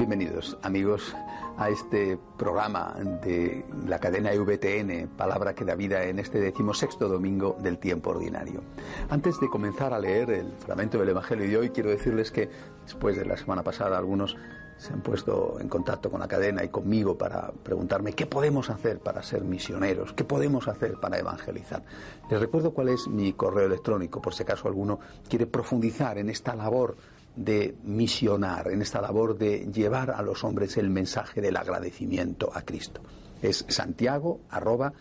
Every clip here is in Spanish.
Bienvenidos amigos a este programa de la cadena EVTN, Palabra que da vida en este decimosexto domingo del tiempo ordinario. Antes de comenzar a leer el fragmento del Evangelio de hoy, quiero decirles que después de la semana pasada algunos se han puesto en contacto con la cadena y conmigo para preguntarme qué podemos hacer para ser misioneros, qué podemos hacer para evangelizar. Les recuerdo cuál es mi correo electrónico, por si acaso alguno quiere profundizar en esta labor de misionar, en esta labor de llevar a los hombres el mensaje del agradecimiento a Cristo. Es santiago arroba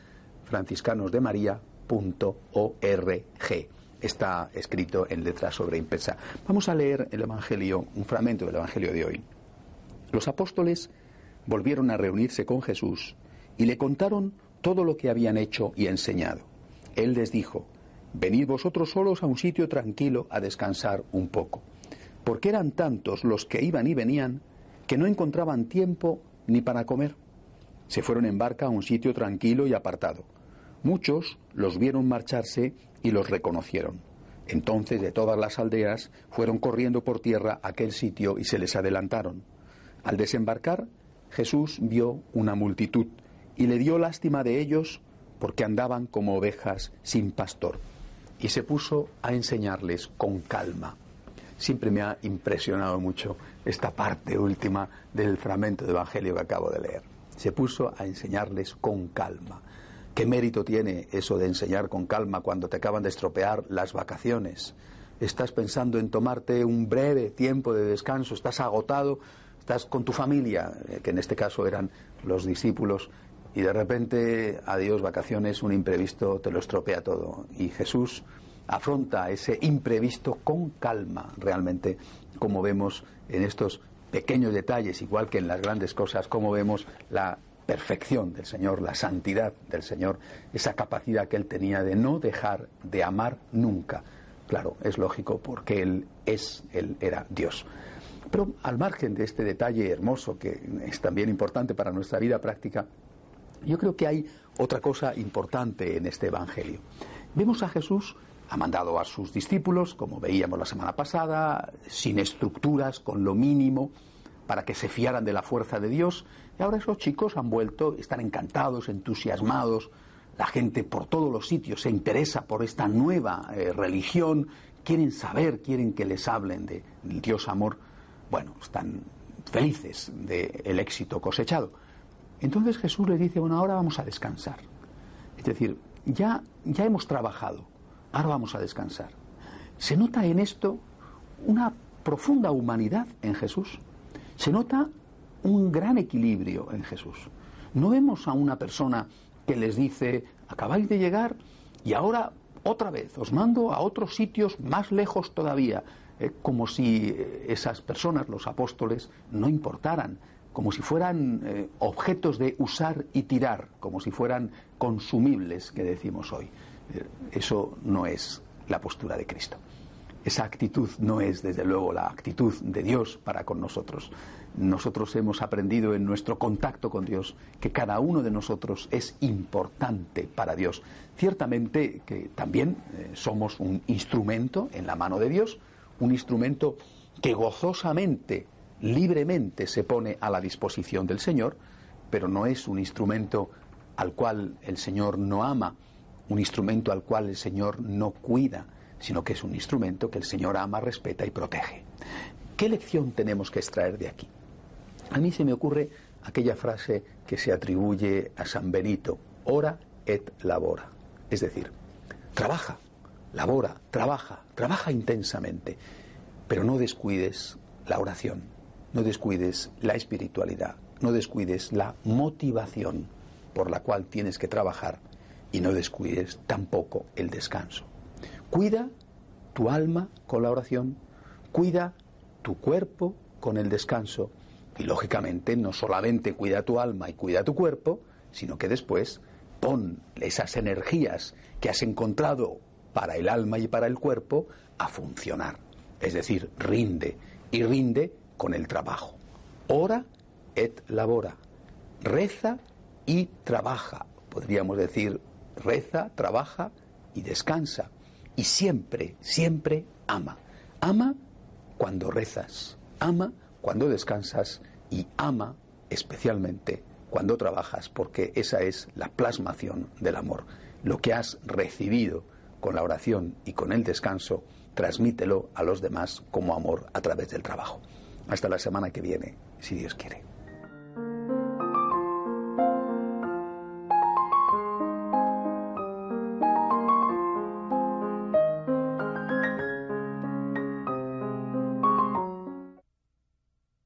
franciscanosdemaria.org. Está escrito en letra sobre impresa. Vamos a leer el Evangelio, un fragmento del Evangelio de hoy. Los apóstoles volvieron a reunirse con Jesús y le contaron todo lo que habían hecho y enseñado. Él les dijo, Venid vosotros solos a un sitio tranquilo a descansar un poco porque eran tantos los que iban y venían que no encontraban tiempo ni para comer. Se fueron en barca a un sitio tranquilo y apartado. Muchos los vieron marcharse y los reconocieron. Entonces de todas las aldeas fueron corriendo por tierra a aquel sitio y se les adelantaron. Al desembarcar, Jesús vio una multitud y le dio lástima de ellos porque andaban como ovejas sin pastor. Y se puso a enseñarles con calma siempre me ha impresionado mucho esta parte última del fragmento de Evangelio que acabo de leer. Se puso a enseñarles con calma. ¿Qué mérito tiene eso de enseñar con calma cuando te acaban de estropear las vacaciones? Estás pensando en tomarte un breve tiempo de descanso, estás agotado, estás con tu familia, eh, que en este caso eran los discípulos, y de repente, adiós, vacaciones, un imprevisto te lo estropea todo. Y Jesús afronta ese imprevisto con calma, realmente, como vemos en estos pequeños detalles, igual que en las grandes cosas, como vemos la perfección del Señor, la santidad del Señor, esa capacidad que Él tenía de no dejar de amar nunca. Claro, es lógico porque Él es, Él era Dios. Pero al margen de este detalle hermoso que es también importante para nuestra vida práctica, yo creo que hay otra cosa importante en este Evangelio. Vemos a Jesús ha mandado a sus discípulos, como veíamos la semana pasada, sin estructuras, con lo mínimo, para que se fiaran de la fuerza de Dios. Y ahora esos chicos han vuelto, están encantados, entusiasmados. La gente por todos los sitios se interesa por esta nueva eh, religión, quieren saber, quieren que les hablen de, Dios amor. Bueno, están felices del éxito cosechado. Entonces Jesús les dice, bueno, ahora vamos a descansar. Es decir, ya, ya hemos trabajado, ahora vamos a descansar. Se nota en esto una profunda humanidad en Jesús. Se nota un gran equilibrio en Jesús. No vemos a una persona que les dice, acabáis de llegar y ahora otra vez os mando a otros sitios más lejos todavía, eh, como si eh, esas personas, los apóstoles, no importaran, como si fueran eh, objetos de usar y tirar, como si fueran consumibles, que decimos hoy. Eso no es la postura de Cristo. Esa actitud no es, desde luego, la actitud de Dios para con nosotros. Nosotros hemos aprendido en nuestro contacto con Dios que cada uno de nosotros es importante para Dios. Ciertamente que también eh, somos un instrumento en la mano de Dios, un instrumento que gozosamente, libremente se pone a la disposición del Señor, pero no es un instrumento al cual el Señor no ama, un instrumento al cual el Señor no cuida, sino que es un instrumento que el Señor ama, respeta y protege. ¿Qué lección tenemos que extraer de aquí? A mí se me ocurre aquella frase que se atribuye a San Benito, ora et labora. Es decir, trabaja, labora, trabaja, trabaja intensamente, pero no descuides la oración, no descuides la espiritualidad, no descuides la motivación por la cual tienes que trabajar y no descuides tampoco el descanso. Cuida tu alma con la oración, cuida tu cuerpo con el descanso y lógicamente no solamente cuida tu alma y cuida tu cuerpo, sino que después pon esas energías que has encontrado para el alma y para el cuerpo a funcionar. Es decir, rinde y rinde con el trabajo. Ora et labora. Reza y trabaja. Podríamos decir, reza, trabaja y descansa. Y siempre, siempre ama. Ama cuando rezas. Ama cuando descansas y ama especialmente cuando trabajas, porque esa es la plasmación del amor. Lo que has recibido con la oración y con el descanso, transmítelo a los demás como amor a través del trabajo. Hasta la semana que viene, si Dios quiere.